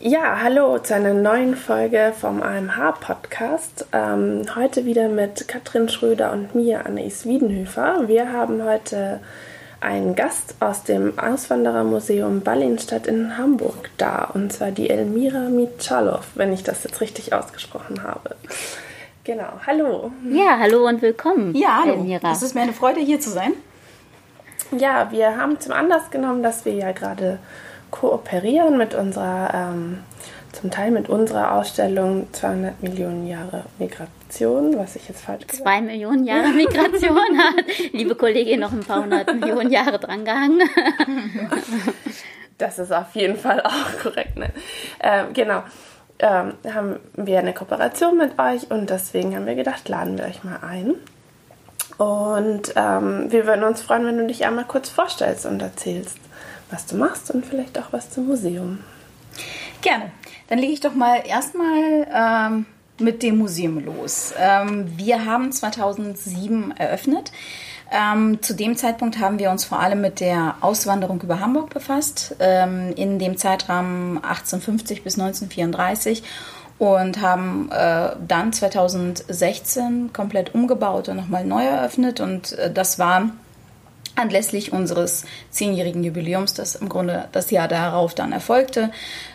Ja, hallo zu einer neuen Folge vom AMH-Podcast. Ähm, heute wieder mit Katrin Schröder und mir, Anais Wiedenhöfer. Wir haben heute einen Gast aus dem Auswanderermuseum Ballinstadt in Hamburg da, und zwar die Elmira Mitschalow, wenn ich das jetzt richtig ausgesprochen habe. Genau, hallo. Ja, hallo und willkommen. Ja, hallo. Elmira. Es ist mir eine Freude, hier zu sein. Ja, wir haben zum Anlass genommen, dass wir ja gerade kooperieren mit unserer, ähm, zum Teil mit unserer Ausstellung 200 Millionen Jahre Migration, was ich jetzt falsch gesagt Zwei Millionen Jahre Migration hat, liebe Kollegin, noch ein paar hundert Millionen Jahre drangehangen. das ist auf jeden Fall auch korrekt. Ne? Ähm, genau. Ähm, haben wir eine Kooperation mit euch und deswegen haben wir gedacht, laden wir euch mal ein. Und ähm, wir würden uns freuen, wenn du dich einmal kurz vorstellst und erzählst, was du machst und vielleicht auch was zum Museum. Gerne. Dann lege ich doch mal erstmal ähm, mit dem Museum los. Ähm, wir haben 2007 eröffnet. Ähm, zu dem Zeitpunkt haben wir uns vor allem mit der Auswanderung über Hamburg befasst, ähm, in dem Zeitrahmen 1850 bis 1934 und haben äh, dann 2016 komplett umgebaut und nochmal neu eröffnet und äh, das war anlässlich unseres zehnjährigen Jubiläums, das im Grunde das Jahr darauf dann erfolgte,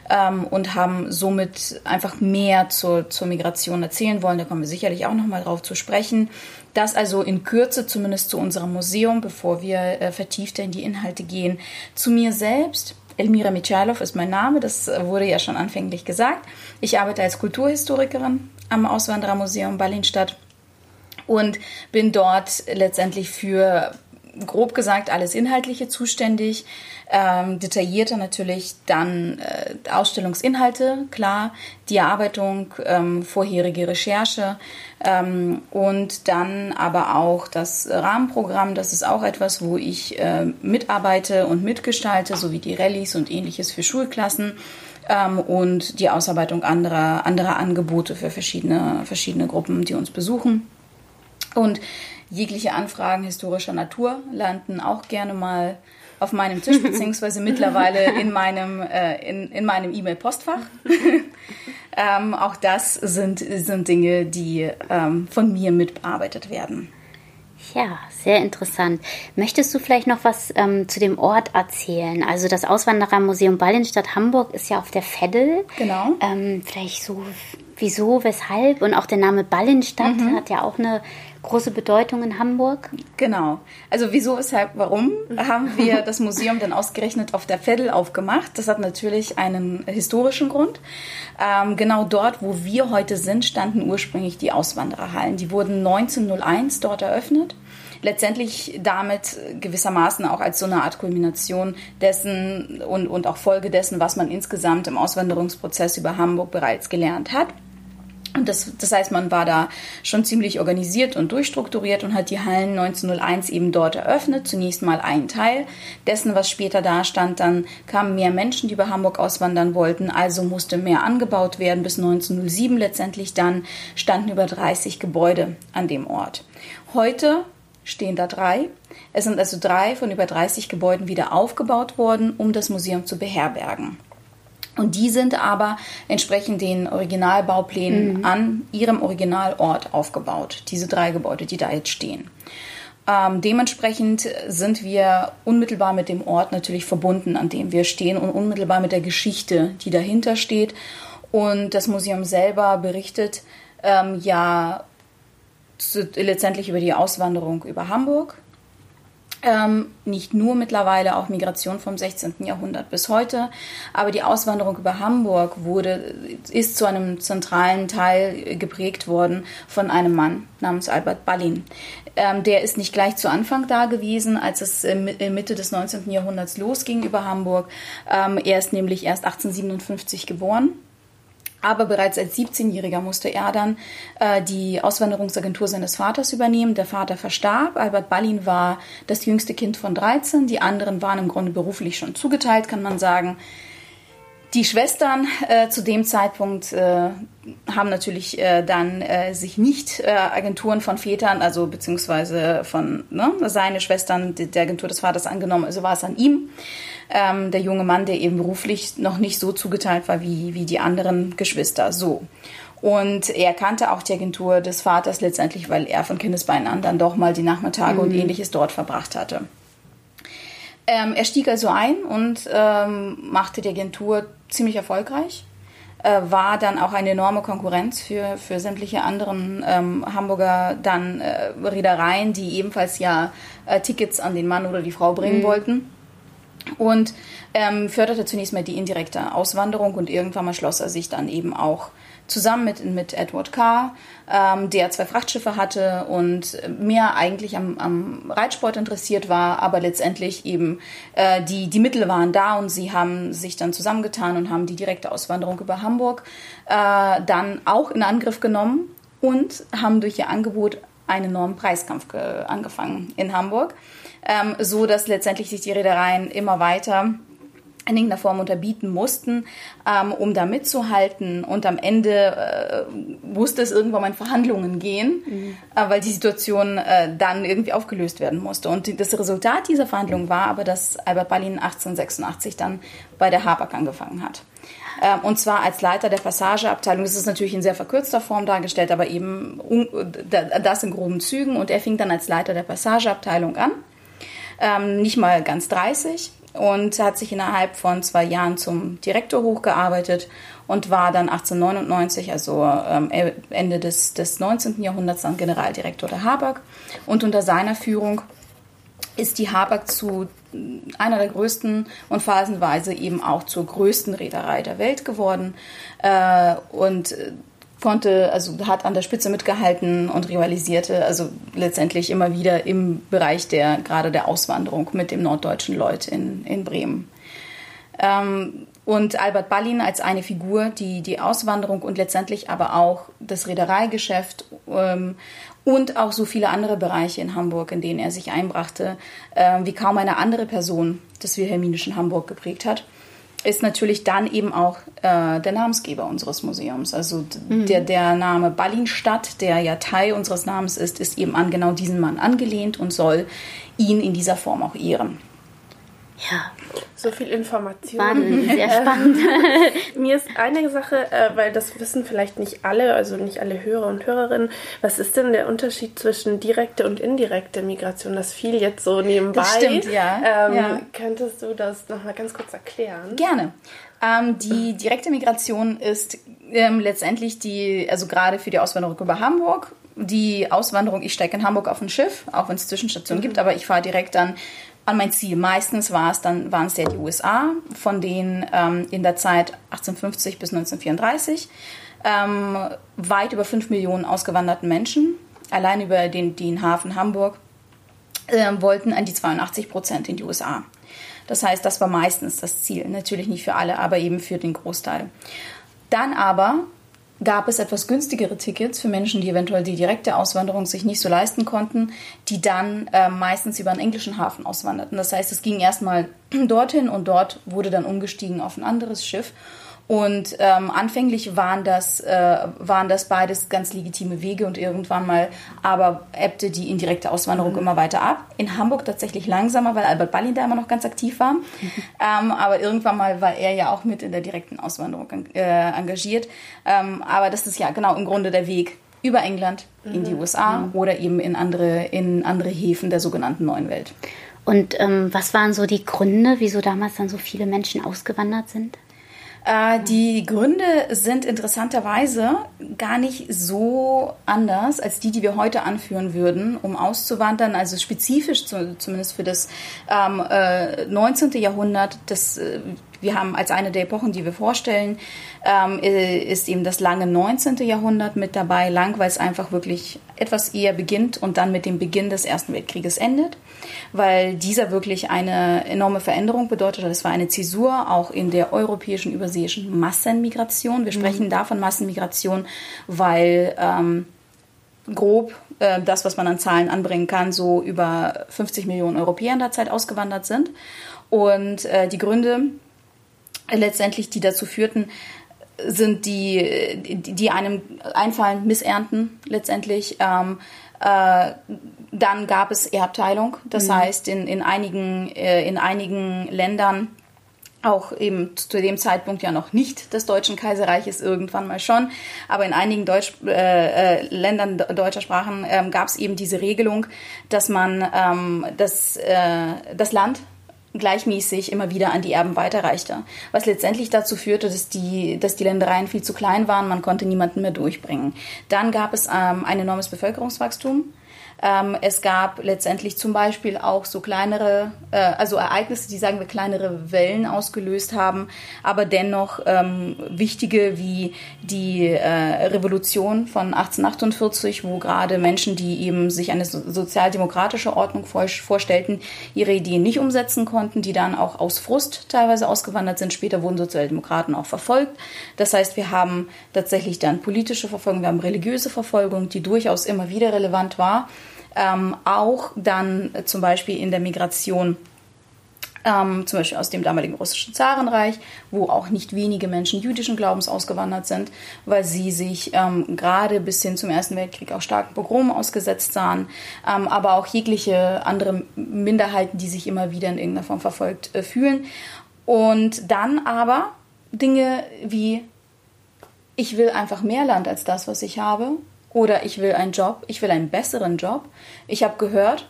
ähm, und haben somit einfach mehr zur, zur Migration erzählen wollen. Da kommen wir sicherlich auch nochmal drauf zu sprechen. Das also in Kürze zumindest zu unserem Museum, bevor wir äh, vertiefter in die Inhalte gehen. Zu mir selbst. Elmira Michailov ist mein Name, das wurde ja schon anfänglich gesagt. Ich arbeite als Kulturhistorikerin am Auswanderermuseum Berlinstadt und bin dort letztendlich für grob gesagt alles Inhaltliche zuständig. Ähm, detaillierter natürlich dann äh, Ausstellungsinhalte, klar, die Erarbeitung, ähm, vorherige Recherche ähm, und dann aber auch das Rahmenprogramm. Das ist auch etwas, wo ich äh, mitarbeite und mitgestalte, sowie die Rallyes und ähnliches für Schulklassen ähm, und die Ausarbeitung anderer, anderer Angebote für verschiedene, verschiedene Gruppen, die uns besuchen. Und jegliche Anfragen historischer Natur landen auch gerne mal auf meinem Tisch, beziehungsweise mittlerweile in meinem äh, in, in meinem E-Mail-Postfach. ähm, auch das sind, sind Dinge, die ähm, von mir mitbearbeitet werden. Ja, sehr interessant. Möchtest du vielleicht noch was ähm, zu dem Ort erzählen? Also das Auswanderermuseum Ballenstadt Hamburg ist ja auf der Veddel. Genau. Ähm, vielleicht so, wieso, weshalb? Und auch der Name Ballenstadt mhm. hat ja auch eine große Bedeutung in Hamburg? Genau. Also wieso, weshalb, warum haben wir das Museum dann ausgerechnet auf der Veddel aufgemacht? Das hat natürlich einen historischen Grund. Ähm, genau dort, wo wir heute sind, standen ursprünglich die Auswandererhallen. Die wurden 1901 dort eröffnet letztendlich damit gewissermaßen auch als so eine Art Kulmination dessen und, und auch Folge dessen, was man insgesamt im Auswanderungsprozess über Hamburg bereits gelernt hat. Und das, das heißt, man war da schon ziemlich organisiert und durchstrukturiert und hat die Hallen 1901 eben dort eröffnet. Zunächst mal ein Teil dessen, was später da stand. Dann kamen mehr Menschen, die über Hamburg auswandern wollten. Also musste mehr angebaut werden. Bis 1907 letztendlich dann standen über 30 Gebäude an dem Ort. Heute stehen da drei. Es sind also drei von über 30 Gebäuden wieder aufgebaut worden, um das Museum zu beherbergen. Und die sind aber entsprechend den Originalbauplänen mhm. an ihrem Originalort aufgebaut. Diese drei Gebäude, die da jetzt stehen. Ähm, dementsprechend sind wir unmittelbar mit dem Ort natürlich verbunden, an dem wir stehen und unmittelbar mit der Geschichte, die dahinter steht. Und das Museum selber berichtet ähm, ja zu, letztendlich über die Auswanderung über Hamburg ähm, nicht nur mittlerweile auch Migration vom 16. Jahrhundert bis heute, aber die Auswanderung über Hamburg wurde, ist zu einem zentralen Teil geprägt worden von einem Mann namens Albert Ballin. Ähm, der ist nicht gleich zu Anfang da gewesen, als es äh, Mitte des 19. Jahrhunderts losging über Hamburg. Ähm, er ist nämlich erst 1857 geboren aber bereits als 17-Jähriger musste er dann äh, die Auswanderungsagentur seines Vaters übernehmen. Der Vater verstarb. Albert Ballin war das jüngste Kind von 13. Die anderen waren im Grunde beruflich schon zugeteilt, kann man sagen. Die Schwestern äh, zu dem Zeitpunkt äh, haben natürlich äh, dann äh, sich nicht äh, Agenturen von Vätern, also beziehungsweise von ne, seine Schwestern der Agentur des Vaters angenommen, also war es an ihm. Ähm, der junge Mann, der eben beruflich noch nicht so zugeteilt war wie, wie die anderen Geschwister. So. Und er kannte auch die Agentur des Vaters letztendlich, weil er von Kindesbeinen an dann doch mal die Nachmittage mhm. und ähnliches dort verbracht hatte. Ähm, er stieg also ein und ähm, machte die Agentur ziemlich erfolgreich. Äh, war dann auch eine enorme Konkurrenz für, für sämtliche anderen ähm, Hamburger dann äh, Reedereien, die ebenfalls ja äh, Tickets an den Mann oder die Frau bringen mhm. wollten. Und ähm, förderte zunächst mal die indirekte Auswanderung und irgendwann mal schloss er sich dann eben auch zusammen mit, mit Edward Carr, ähm, der zwei Frachtschiffe hatte und mehr eigentlich am, am Reitsport interessiert war, aber letztendlich eben äh, die, die Mittel waren da und sie haben sich dann zusammengetan und haben die direkte Auswanderung über Hamburg äh, dann auch in Angriff genommen und haben durch ihr Angebot einen enormen Preiskampf angefangen in Hamburg, ähm, so dass letztendlich sich die Reedereien immer weiter in irgendeiner Form unterbieten mussten, ähm, um da mitzuhalten. Und am Ende äh, musste es irgendwann mal in Verhandlungen gehen, mhm. äh, weil die Situation äh, dann irgendwie aufgelöst werden musste. Und das Resultat dieser Verhandlungen war aber, dass Albert Ballin 1886 dann bei der Habak angefangen hat. Ähm, und zwar als Leiter der Passageabteilung. Das ist natürlich in sehr verkürzter Form dargestellt, aber eben das in groben Zügen. Und er fing dann als Leiter der Passageabteilung an. Ähm, nicht mal ganz 30 und hat sich innerhalb von zwei Jahren zum Direktor hochgearbeitet und war dann 1899, also ähm, Ende des, des 19. Jahrhunderts, dann Generaldirektor der Habak. Und unter seiner Führung ist die Habak zu einer der größten und phasenweise eben auch zur größten Reederei der Welt geworden. Äh, und konnte, also hat an der Spitze mitgehalten und rivalisierte, also letztendlich immer wieder im Bereich der, gerade der Auswanderung mit dem norddeutschen Lloyd in, in Bremen. Ähm, und Albert Ballin als eine Figur, die die Auswanderung und letztendlich aber auch das Reedereigeschäft ähm, und auch so viele andere Bereiche in Hamburg, in denen er sich einbrachte, äh, wie kaum eine andere Person das wilhelminischen Hamburg geprägt hat ist natürlich dann eben auch äh, der Namensgeber unseres Museums. Also mhm. der, der Name Ballinstadt, der ja Teil unseres Namens ist, ist eben an genau diesen Mann angelehnt und soll ihn in dieser Form auch ehren. Ja. So viel Information. Spannend, sehr spannend. Mir ist eine Sache, äh, weil das wissen vielleicht nicht alle, also nicht alle Hörer und Hörerinnen, was ist denn der Unterschied zwischen direkte und indirekte Migration? Das fiel jetzt so nebenbei. Das stimmt, ja. Ähm, ja. Könntest du das nochmal ganz kurz erklären? Gerne. Ähm, die direkte Migration ist ähm, letztendlich die, also gerade für die Auswanderung über Hamburg, die Auswanderung, ich steige in Hamburg auf ein Schiff, auch wenn es Zwischenstationen mhm. gibt, aber ich fahre direkt dann an mein Ziel. Meistens war es dann, waren es ja die USA, von denen ähm, in der Zeit 1850 bis 1934 ähm, weit über 5 Millionen ausgewanderten Menschen, allein über den, den Hafen Hamburg, äh, wollten an die 82 Prozent in die USA. Das heißt, das war meistens das Ziel. Natürlich nicht für alle, aber eben für den Großteil. Dann aber gab es etwas günstigere Tickets für Menschen, die eventuell die direkte Auswanderung sich nicht so leisten konnten, die dann äh, meistens über einen englischen Hafen auswanderten. Das heißt, es ging erstmal dorthin und dort wurde dann umgestiegen auf ein anderes Schiff. Und ähm, anfänglich waren das, äh, waren das beides ganz legitime Wege und irgendwann mal aber ebbte die indirekte Auswanderung mhm. immer weiter ab. In Hamburg tatsächlich langsamer, weil Albert Ballin da immer noch ganz aktiv war. Mhm. Ähm, aber irgendwann mal war er ja auch mit in der direkten Auswanderung äh, engagiert. Ähm, aber das ist ja genau im Grunde der Weg über England mhm. in die mhm. USA mhm. oder eben in andere, in andere Häfen der sogenannten Neuen Welt. Und ähm, was waren so die Gründe, wieso damals dann so viele Menschen ausgewandert sind? Äh, die Gründe sind interessanterweise gar nicht so anders als die, die wir heute anführen würden, um auszuwandern. Also spezifisch zu, zumindest für das ähm, äh, 19. Jahrhundert, das äh, wir haben als eine der Epochen, die wir vorstellen, ähm, ist eben das lange 19. Jahrhundert mit dabei. Lang, weil es einfach wirklich etwas eher beginnt und dann mit dem Beginn des Ersten Weltkrieges endet, weil dieser wirklich eine enorme Veränderung bedeutet. Das war eine Zäsur auch in der europäischen überseeischen Massenmigration. Wir mhm. sprechen mhm. da von Massenmigration, weil ähm, grob äh, das, was man an Zahlen anbringen kann, so über 50 Millionen Europäer in der Zeit ausgewandert sind. Und äh, die Gründe letztendlich, die dazu führten, sind die, die einem einfallen, Missernten letztendlich. Ähm, äh, dann gab es Erbteilung, das mhm. heißt in, in, einigen, äh, in einigen Ländern auch eben zu dem Zeitpunkt ja noch nicht des Deutschen Kaiserreiches, irgendwann mal schon, aber in einigen Deutsch, äh, äh, Ländern deutscher Sprachen ähm, gab es eben diese Regelung, dass man ähm, das, äh, das Land gleichmäßig immer wieder an die Erben weiterreichte. Was letztendlich dazu führte, dass die, dass die Ländereien viel zu klein waren, man konnte niemanden mehr durchbringen. Dann gab es ähm, ein enormes Bevölkerungswachstum. Ähm, es gab letztendlich zum Beispiel auch so kleinere, äh, also Ereignisse, die sagen wir kleinere Wellen ausgelöst haben, aber dennoch ähm, wichtige wie die äh, Revolution von 1848, wo gerade Menschen, die eben sich eine so sozialdemokratische Ordnung vor vorstellten, ihre Ideen nicht umsetzen konnten, die dann auch aus Frust teilweise ausgewandert sind. Später wurden Sozialdemokraten auch verfolgt. Das heißt, wir haben tatsächlich dann politische Verfolgung, wir haben religiöse Verfolgung, die durchaus immer wieder relevant war ähm, auch dann äh, zum Beispiel in der Migration ähm, zum Beispiel aus dem damaligen russischen Zarenreich, wo auch nicht wenige Menschen jüdischen Glaubens ausgewandert sind, weil sie sich ähm, gerade bis hin zum Ersten Weltkrieg auch starken Pogromen ausgesetzt sahen, ähm, aber auch jegliche andere Minderheiten, die sich immer wieder in irgendeiner Form verfolgt äh, fühlen. Und dann aber Dinge wie, ich will einfach mehr Land als das, was ich habe, oder ich will einen Job, ich will einen besseren Job. Ich habe gehört,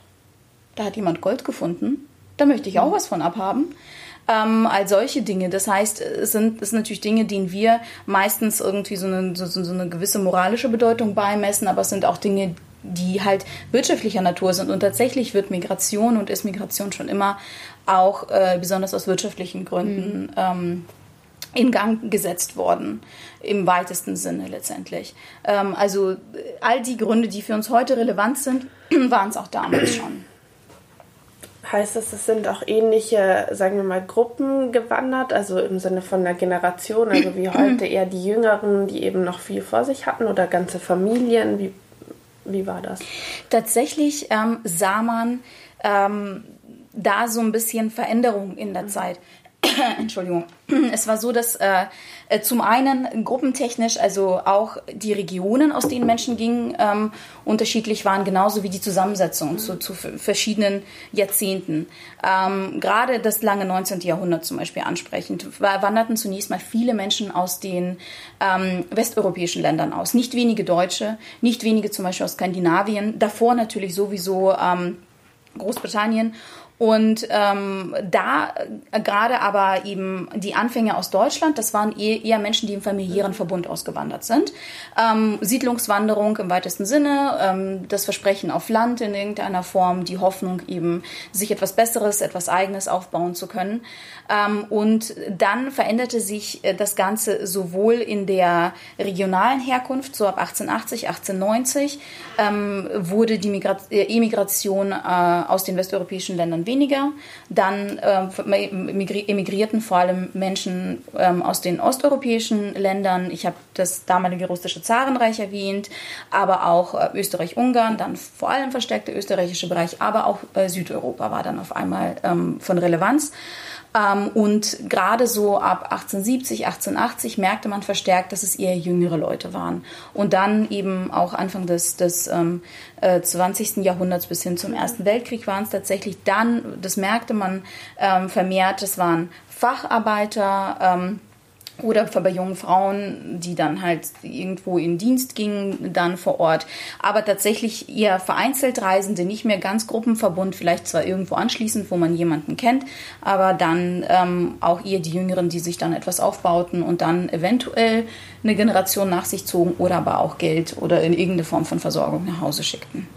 da hat jemand Gold gefunden. Da möchte ich auch mhm. was von abhaben. Ähm, all solche Dinge. Das heißt, es sind, es sind natürlich Dinge, denen wir meistens irgendwie so eine, so, so eine gewisse moralische Bedeutung beimessen, aber es sind auch Dinge, die halt wirtschaftlicher Natur sind. Und tatsächlich wird Migration und ist Migration schon immer auch äh, besonders aus wirtschaftlichen Gründen mhm. ähm, in Gang gesetzt worden, im weitesten Sinne letztendlich. Ähm, also all die Gründe, die für uns heute relevant sind, waren es auch damals schon. Heißt das, es sind auch ähnliche, sagen wir mal, Gruppen gewandert, also im Sinne von der Generation, also wie heute eher die Jüngeren, die eben noch viel vor sich hatten oder ganze Familien? Wie, wie war das? Tatsächlich ähm, sah man ähm, da so ein bisschen Veränderung in der mhm. Zeit. Entschuldigung. Es war so, dass äh, äh, zum einen gruppentechnisch, also auch die Regionen, aus denen Menschen gingen, ähm, unterschiedlich waren, genauso wie die Zusammensetzung zu, zu verschiedenen Jahrzehnten. Ähm, gerade das lange 19. Jahrhundert zum Beispiel ansprechend, wanderten zunächst mal viele Menschen aus den ähm, westeuropäischen Ländern aus. Nicht wenige Deutsche, nicht wenige zum Beispiel aus Skandinavien, davor natürlich sowieso ähm, Großbritannien und ähm, da äh, gerade aber eben die Anfänge aus Deutschland, das waren eher, eher Menschen, die im familiären Verbund ausgewandert sind. Ähm, Siedlungswanderung im weitesten Sinne, ähm, das Versprechen auf Land in irgendeiner Form, die Hoffnung eben, sich etwas Besseres, etwas Eigenes aufbauen zu können. Ähm, und dann veränderte sich äh, das Ganze sowohl in der regionalen Herkunft, so ab 1880, 1890, ähm, wurde die äh, Emigration äh, aus den westeuropäischen Ländern weniger. Dann äh, emigrierten vor allem Menschen ähm, aus den osteuropäischen Ländern. Ich habe das damalige russische Zarenreich erwähnt, aber auch äh, Österreich-Ungarn, dann vor allem verstärkt der österreichische Bereich, aber auch äh, Südeuropa war dann auf einmal ähm, von Relevanz. Ähm, und gerade so ab 1870, 1880 merkte man verstärkt, dass es eher jüngere Leute waren. Und dann eben auch Anfang des, des ähm, äh, 20. Jahrhunderts bis hin zum Ersten Weltkrieg waren es tatsächlich dann, das merkte man ähm, vermehrt, es waren Facharbeiter, ähm, oder bei jungen Frauen, die dann halt irgendwo in Dienst gingen, dann vor Ort. Aber tatsächlich eher vereinzelt Reisende, nicht mehr ganz Gruppenverbund, vielleicht zwar irgendwo anschließend, wo man jemanden kennt, aber dann ähm, auch eher die Jüngeren, die sich dann etwas aufbauten und dann eventuell eine Generation nach sich zogen oder aber auch Geld oder in irgendeine Form von Versorgung nach Hause schickten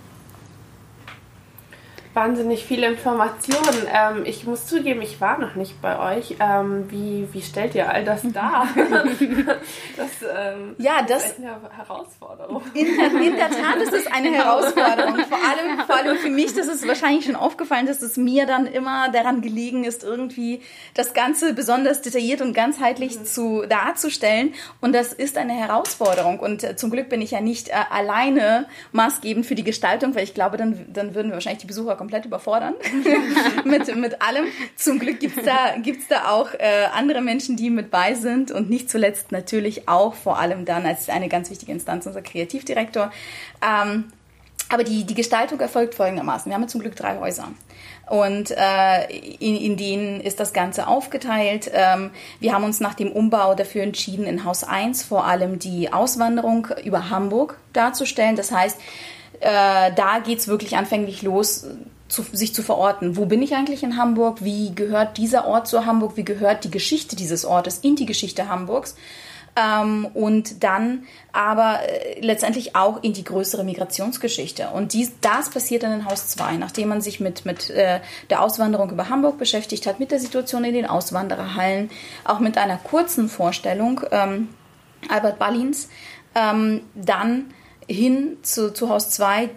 wahnsinnig viele Informationen. Ähm, ich muss zugeben, ich war noch nicht bei euch. Ähm, wie, wie stellt ihr all das dar? das, ähm, ja, das ist eine Herausforderung. In, in, der Tat ist es eine Herausforderung. Vor allem, vor allem für mich, das ist wahrscheinlich schon aufgefallen, dass es mir dann immer daran gelegen ist, irgendwie das Ganze besonders detailliert und ganzheitlich mhm. zu, darzustellen. Und das ist eine Herausforderung. Und äh, zum Glück bin ich ja nicht äh, alleine maßgebend für die Gestaltung, weil ich glaube, dann, dann würden wir wahrscheinlich die Besucher komplett überfordern mit, mit allem. Zum Glück gibt's da, gibt's da auch äh, andere Menschen, die mit bei sind und nicht zuletzt natürlich auch vor allem dann als eine ganz wichtige Instanz unser Kreativdirektor. Ähm, aber die, die Gestaltung erfolgt folgendermaßen. Wir haben ja zum Glück drei Häuser. Und äh, in, in denen ist das Ganze aufgeteilt. Ähm, wir haben uns nach dem Umbau dafür entschieden, in Haus 1 vor allem die Auswanderung über Hamburg darzustellen. Das heißt, äh, da geht's wirklich anfänglich los, zu, sich zu verorten. Wo bin ich eigentlich in Hamburg? Wie gehört dieser Ort zu Hamburg? Wie gehört die Geschichte dieses Ortes in die Geschichte Hamburgs? ähm, und dann aber äh, letztendlich auch in die größere Migrationsgeschichte. Und dies, das passiert dann in Haus 2, nachdem man sich mit, mit äh, der Auswanderung über Hamburg beschäftigt hat, mit der Situation in den Auswandererhallen, auch mit einer kurzen Vorstellung ähm, Albert Ballins, ähm, dann hin zu, zu Haus 2,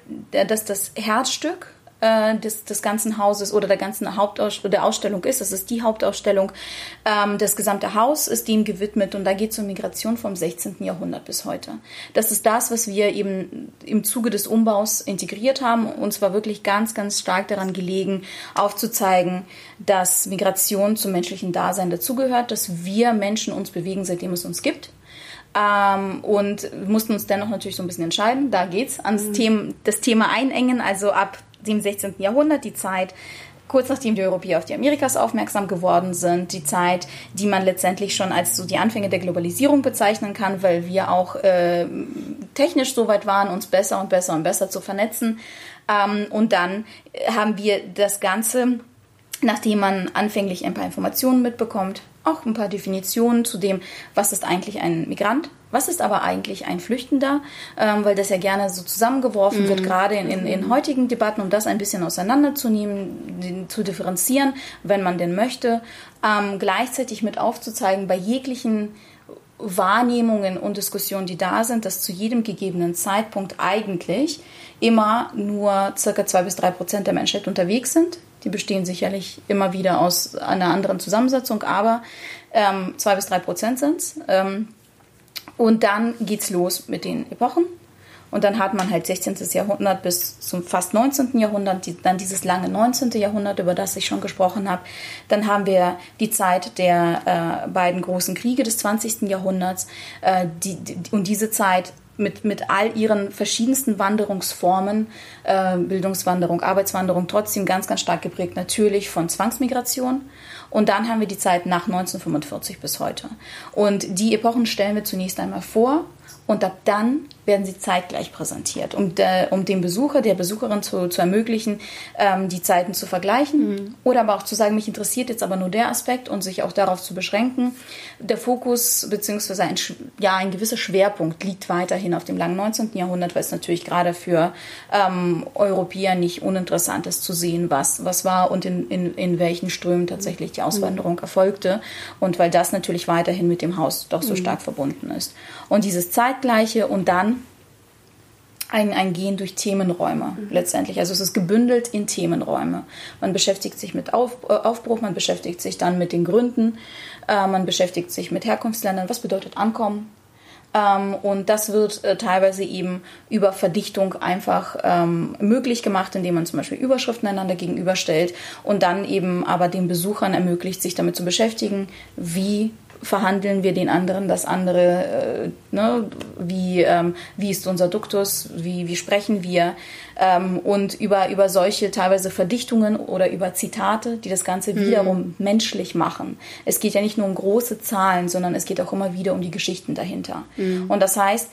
das das Herzstück äh, des, des ganzen Hauses oder der ganzen Hauptausstellung der Ausstellung ist. Das ist die Hauptausstellung. Ähm, das gesamte Haus ist dem gewidmet und da geht es um Migration vom 16. Jahrhundert bis heute. Das ist das, was wir eben im Zuge des Umbaus integriert haben. Und zwar wirklich ganz, ganz stark daran gelegen, aufzuzeigen, dass Migration zum menschlichen Dasein dazugehört, dass wir Menschen uns bewegen, seitdem es uns gibt. Ähm, und mussten uns dennoch natürlich so ein bisschen entscheiden. Da geht's ans mhm. Thema, das Thema einengen, also ab dem 16. Jahrhundert, die Zeit, kurz nachdem die Europäer auf die Amerikas aufmerksam geworden sind, die Zeit, die man letztendlich schon als so die Anfänge der Globalisierung bezeichnen kann, weil wir auch äh, technisch so weit waren, uns besser und besser und besser zu vernetzen. Ähm, und dann haben wir das Ganze, nachdem man anfänglich ein paar Informationen mitbekommt, auch ein paar Definitionen zu dem, was ist eigentlich ein Migrant, was ist aber eigentlich ein Flüchtender, ähm, weil das ja gerne so zusammengeworfen mhm. wird, gerade in, in, in, heutigen Debatten, um das ein bisschen auseinanderzunehmen, den, zu differenzieren, wenn man denn möchte, ähm, gleichzeitig mit aufzuzeigen, bei jeglichen Wahrnehmungen und Diskussionen, die da sind, dass zu jedem gegebenen Zeitpunkt eigentlich immer nur circa zwei bis drei Prozent der Menschheit unterwegs sind die bestehen sicherlich immer wieder aus einer anderen Zusammensetzung, aber ähm, zwei bis drei Prozent sind es. Ähm, und dann geht's los mit den Epochen. Und dann hat man halt 16. Jahrhundert bis zum fast 19. Jahrhundert, die, dann dieses lange 19. Jahrhundert, über das ich schon gesprochen habe. Dann haben wir die Zeit der äh, beiden großen Kriege des 20. Jahrhunderts. Äh, die, die, und diese Zeit mit, mit all ihren verschiedensten Wanderungsformen, äh, Bildungswanderung, Arbeitswanderung, trotzdem ganz, ganz stark geprägt natürlich von Zwangsmigration. Und dann haben wir die Zeit nach 1945 bis heute. Und die Epochen stellen wir zunächst einmal vor und ab dann werden sie zeitgleich präsentiert, um, de, um dem Besucher, der Besucherin zu, zu ermöglichen, ähm, die Zeiten zu vergleichen mhm. oder aber auch zu sagen, mich interessiert jetzt aber nur der Aspekt und sich auch darauf zu beschränken. Der Fokus bzw. Ein, ja, ein gewisser Schwerpunkt liegt weiterhin auf dem langen 19. Jahrhundert, weil es natürlich gerade für ähm, Europäer nicht uninteressant ist zu sehen, was, was war und in, in, in welchen Strömen tatsächlich die Auswanderung mhm. erfolgte und weil das natürlich weiterhin mit dem Haus doch so mhm. stark verbunden ist. Und dieses Zeit Zeitgleiche und dann ein, ein Gehen durch Themenräume mhm. letztendlich. Also es ist gebündelt in Themenräume. Man beschäftigt sich mit Auf, äh, Aufbruch, man beschäftigt sich dann mit den Gründen, äh, man beschäftigt sich mit Herkunftsländern, was bedeutet Ankommen. Ähm, und das wird äh, teilweise eben über Verdichtung einfach ähm, möglich gemacht, indem man zum Beispiel Überschriften einander gegenüberstellt und dann eben aber den Besuchern ermöglicht, sich damit zu beschäftigen, wie verhandeln wir den anderen das andere, äh, ne? Wie, ähm, wie ist unser Duktus, wie, wie sprechen wir ähm, und über, über solche teilweise Verdichtungen oder über Zitate, die das Ganze mhm. wiederum menschlich machen. Es geht ja nicht nur um große Zahlen, sondern es geht auch immer wieder um die Geschichten dahinter. Mhm. Und das heißt,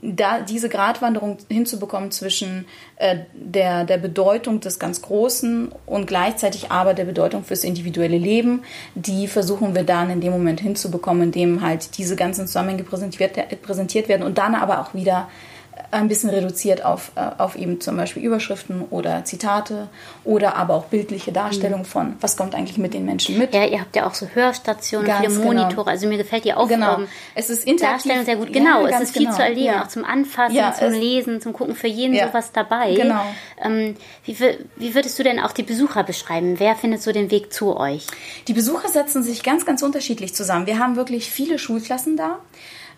da diese Gratwanderung hinzubekommen zwischen äh, der, der Bedeutung des ganz Großen und gleichzeitig aber der Bedeutung fürs individuelle Leben, die versuchen wir dann in dem Moment hinzubekommen, in dem halt diese ganzen Zusammenhänge präsentiert, präsentiert werden und dann aber auch wieder ein bisschen reduziert auf, äh, auf eben zum Beispiel Überschriften oder Zitate oder aber auch bildliche Darstellung mhm. von, was kommt eigentlich mit den Menschen mit. Ja, ihr habt ja auch so Hörstationen, Ganz viele genau. Monitore, genau. also mir gefällt die Aufgaben. Genau. Es ist Darstellung sehr gut, genau, ja, es ist viel genau. zu erleben, ja. auch zum Anfassen, ja, zum Lesen, zum Gucken, für jeden sowas dabei. Genau. Ähm, wie, wie würdest du denn auch die Besucher beschreiben? Wer findet so den Weg zu euch? Die Besucher setzen sich ganz, ganz unterschiedlich zusammen. Wir haben wirklich viele Schulklassen da.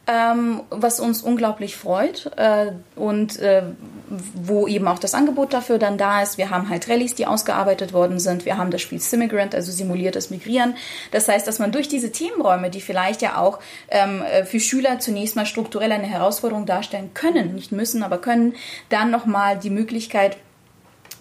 Ähm, was uns unglaublich freut äh, und äh, wo eben auch das Angebot dafür dann da ist. Wir haben halt Rallyes, die ausgearbeitet worden sind. Wir haben das Spiel Simmigrant, also simuliertes Migrieren. Das heißt, dass man durch diese Themenräume, die vielleicht ja auch ähm, äh, für Schüler zunächst mal strukturell eine Herausforderung darstellen können, nicht müssen, aber können, dann nochmal die Möglichkeit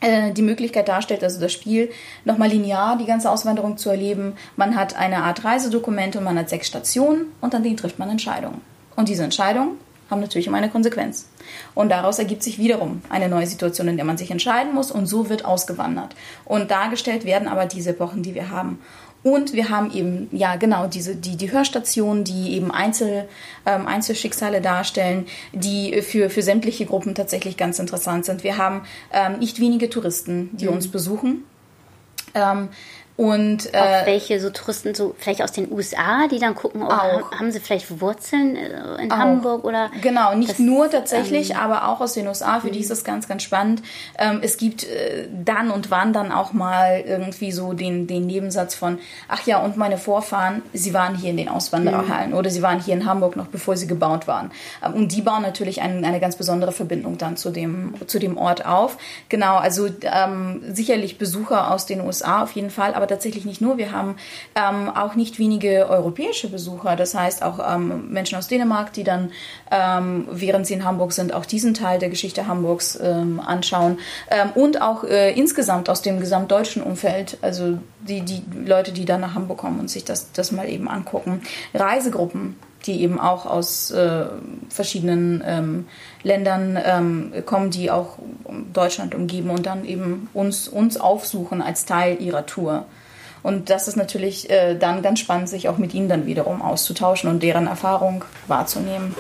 die Möglichkeit darstellt, also das Spiel nochmal linear die ganze Auswanderung zu erleben. Man hat eine Art Reisedokument und man hat sechs Stationen und an denen trifft man Entscheidungen. Und diese Entscheidungen haben natürlich immer eine Konsequenz. Und daraus ergibt sich wiederum eine neue Situation, in der man sich entscheiden muss und so wird ausgewandert. Und dargestellt werden aber diese Epochen, die wir haben. Und wir haben eben, ja genau, diese, die, die Hörstationen, die eben Einzel, ähm, Einzelschicksale darstellen, die für, für sämtliche Gruppen tatsächlich ganz interessant sind. Wir haben ähm, nicht wenige Touristen, die mhm. uns besuchen. Ähm, und, äh, auch welche so Touristen, so vielleicht aus den USA, die dann gucken, oh, auch. haben sie vielleicht Wurzeln äh, in auch. Hamburg oder? Genau, nicht das, nur tatsächlich, ähm, aber auch aus den USA. Für die mhm. ist das ganz, ganz spannend. Ähm, es gibt äh, dann und wann dann auch mal irgendwie so den, den Nebensatz von, ach ja, und meine Vorfahren, sie waren hier in den Auswandererhallen mhm. oder sie waren hier in Hamburg noch, bevor sie gebaut waren. Ähm, und die bauen natürlich ein, eine ganz besondere Verbindung dann zu dem, zu dem Ort auf. Genau, also ähm, sicherlich Besucher aus den USA auf jeden Fall, aber tatsächlich nicht nur. Wir haben ähm, auch nicht wenige europäische Besucher, das heißt auch ähm, Menschen aus Dänemark, die dann, ähm, während sie in Hamburg sind, auch diesen Teil der Geschichte Hamburgs ähm, anschauen. Ähm, und auch äh, insgesamt aus dem gesamtdeutschen Umfeld, also die, die Leute, die dann nach Hamburg kommen und sich das, das mal eben angucken. Reisegruppen, die eben auch aus äh, verschiedenen ähm, Ländern ähm, kommen, die auch Deutschland umgeben und dann eben uns, uns aufsuchen als Teil ihrer Tour. Und das ist natürlich äh, dann ganz spannend, sich auch mit ihnen dann wiederum auszutauschen und deren Erfahrung wahrzunehmen.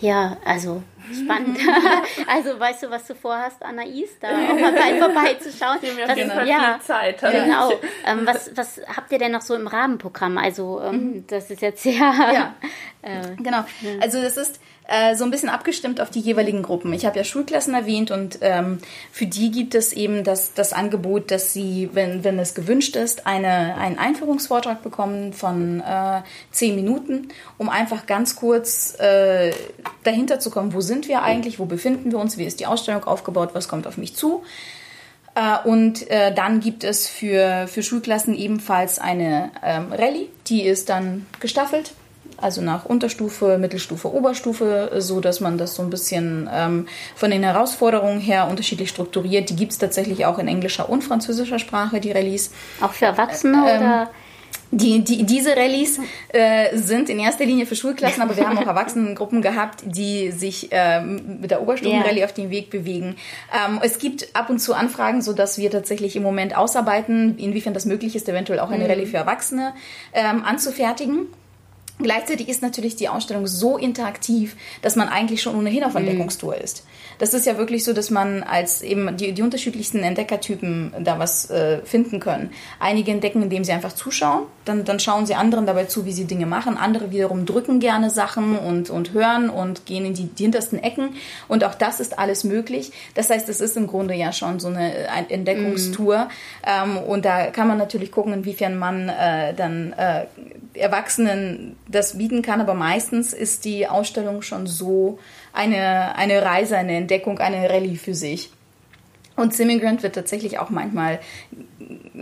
Ja, also spannend. also weißt du, was du vorhast, Anais, da auch mal bei vorbeizuschauen. Wir haben das, ja, viel Zeit. Genau. Ähm, was, was habt ihr denn noch so im Rahmenprogramm? Also ähm, mhm. das ist jetzt sehr... Ja, äh, genau. Also das ist äh, so ein bisschen abgestimmt auf die jeweiligen Gruppen. Ich habe ja Schulklassen erwähnt und ähm, für die gibt es eben das, das Angebot, dass sie, wenn, wenn es gewünscht ist, eine, einen Einführungsvortrag bekommen von äh, zehn Minuten, um einfach ganz kurz äh, dahinter zu kommen, wo sind wir eigentlich, wo befinden wir uns, wie ist die Ausstellung aufgebaut, was kommt auf mich zu. Äh, und äh, dann gibt es für, für Schulklassen ebenfalls eine ähm, Rallye, die ist dann gestaffelt also nach Unterstufe, Mittelstufe, Oberstufe, so dass man das so ein bisschen ähm, von den Herausforderungen her unterschiedlich strukturiert. Die gibt es tatsächlich auch in englischer und französischer Sprache, die Rallyes. Auch für Erwachsene ähm, oder? Die, die, diese Rallyes äh, sind in erster Linie für Schulklassen, aber wir haben auch Erwachsenengruppen gehabt, die sich ähm, mit der Oberstufenrallye yeah. auf den Weg bewegen. Ähm, es gibt ab und zu Anfragen, so dass wir tatsächlich im Moment ausarbeiten, inwiefern das möglich ist, eventuell auch eine mhm. Rallye für Erwachsene ähm, anzufertigen. Gleichzeitig ist natürlich die Ausstellung so interaktiv, dass man eigentlich schon ohnehin auf mhm. Entdeckungstour ist. Das ist ja wirklich so, dass man als eben die, die unterschiedlichsten Entdeckertypen da was äh, finden können. Einige entdecken, indem sie einfach zuschauen, dann, dann schauen sie anderen dabei zu, wie sie Dinge machen. Andere wiederum drücken gerne Sachen und, und hören und gehen in die, die hintersten Ecken. Und auch das ist alles möglich. Das heißt, es ist im Grunde ja schon so eine Entdeckungstour. Mhm. Ähm, und da kann man natürlich gucken, inwiefern man äh, dann äh, Erwachsenen das bieten kann, aber meistens ist die Ausstellung schon so eine, eine Reise, eine Entdeckung, eine Rallye für sich. Und Simmigrant wird tatsächlich auch manchmal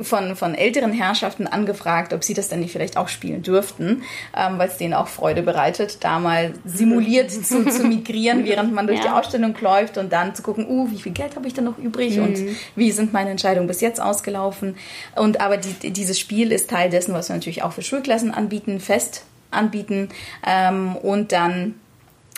von, von älteren Herrschaften angefragt, ob sie das denn nicht vielleicht auch spielen dürften, ähm, weil es denen auch Freude bereitet, da mal simuliert zu, zu migrieren, während man durch ja. die Ausstellung läuft und dann zu gucken, uh, wie viel Geld habe ich denn noch übrig mhm. und wie sind meine Entscheidungen bis jetzt ausgelaufen. Und aber die, dieses Spiel ist Teil dessen, was wir natürlich auch für Schulklassen anbieten, fest anbieten ähm, und dann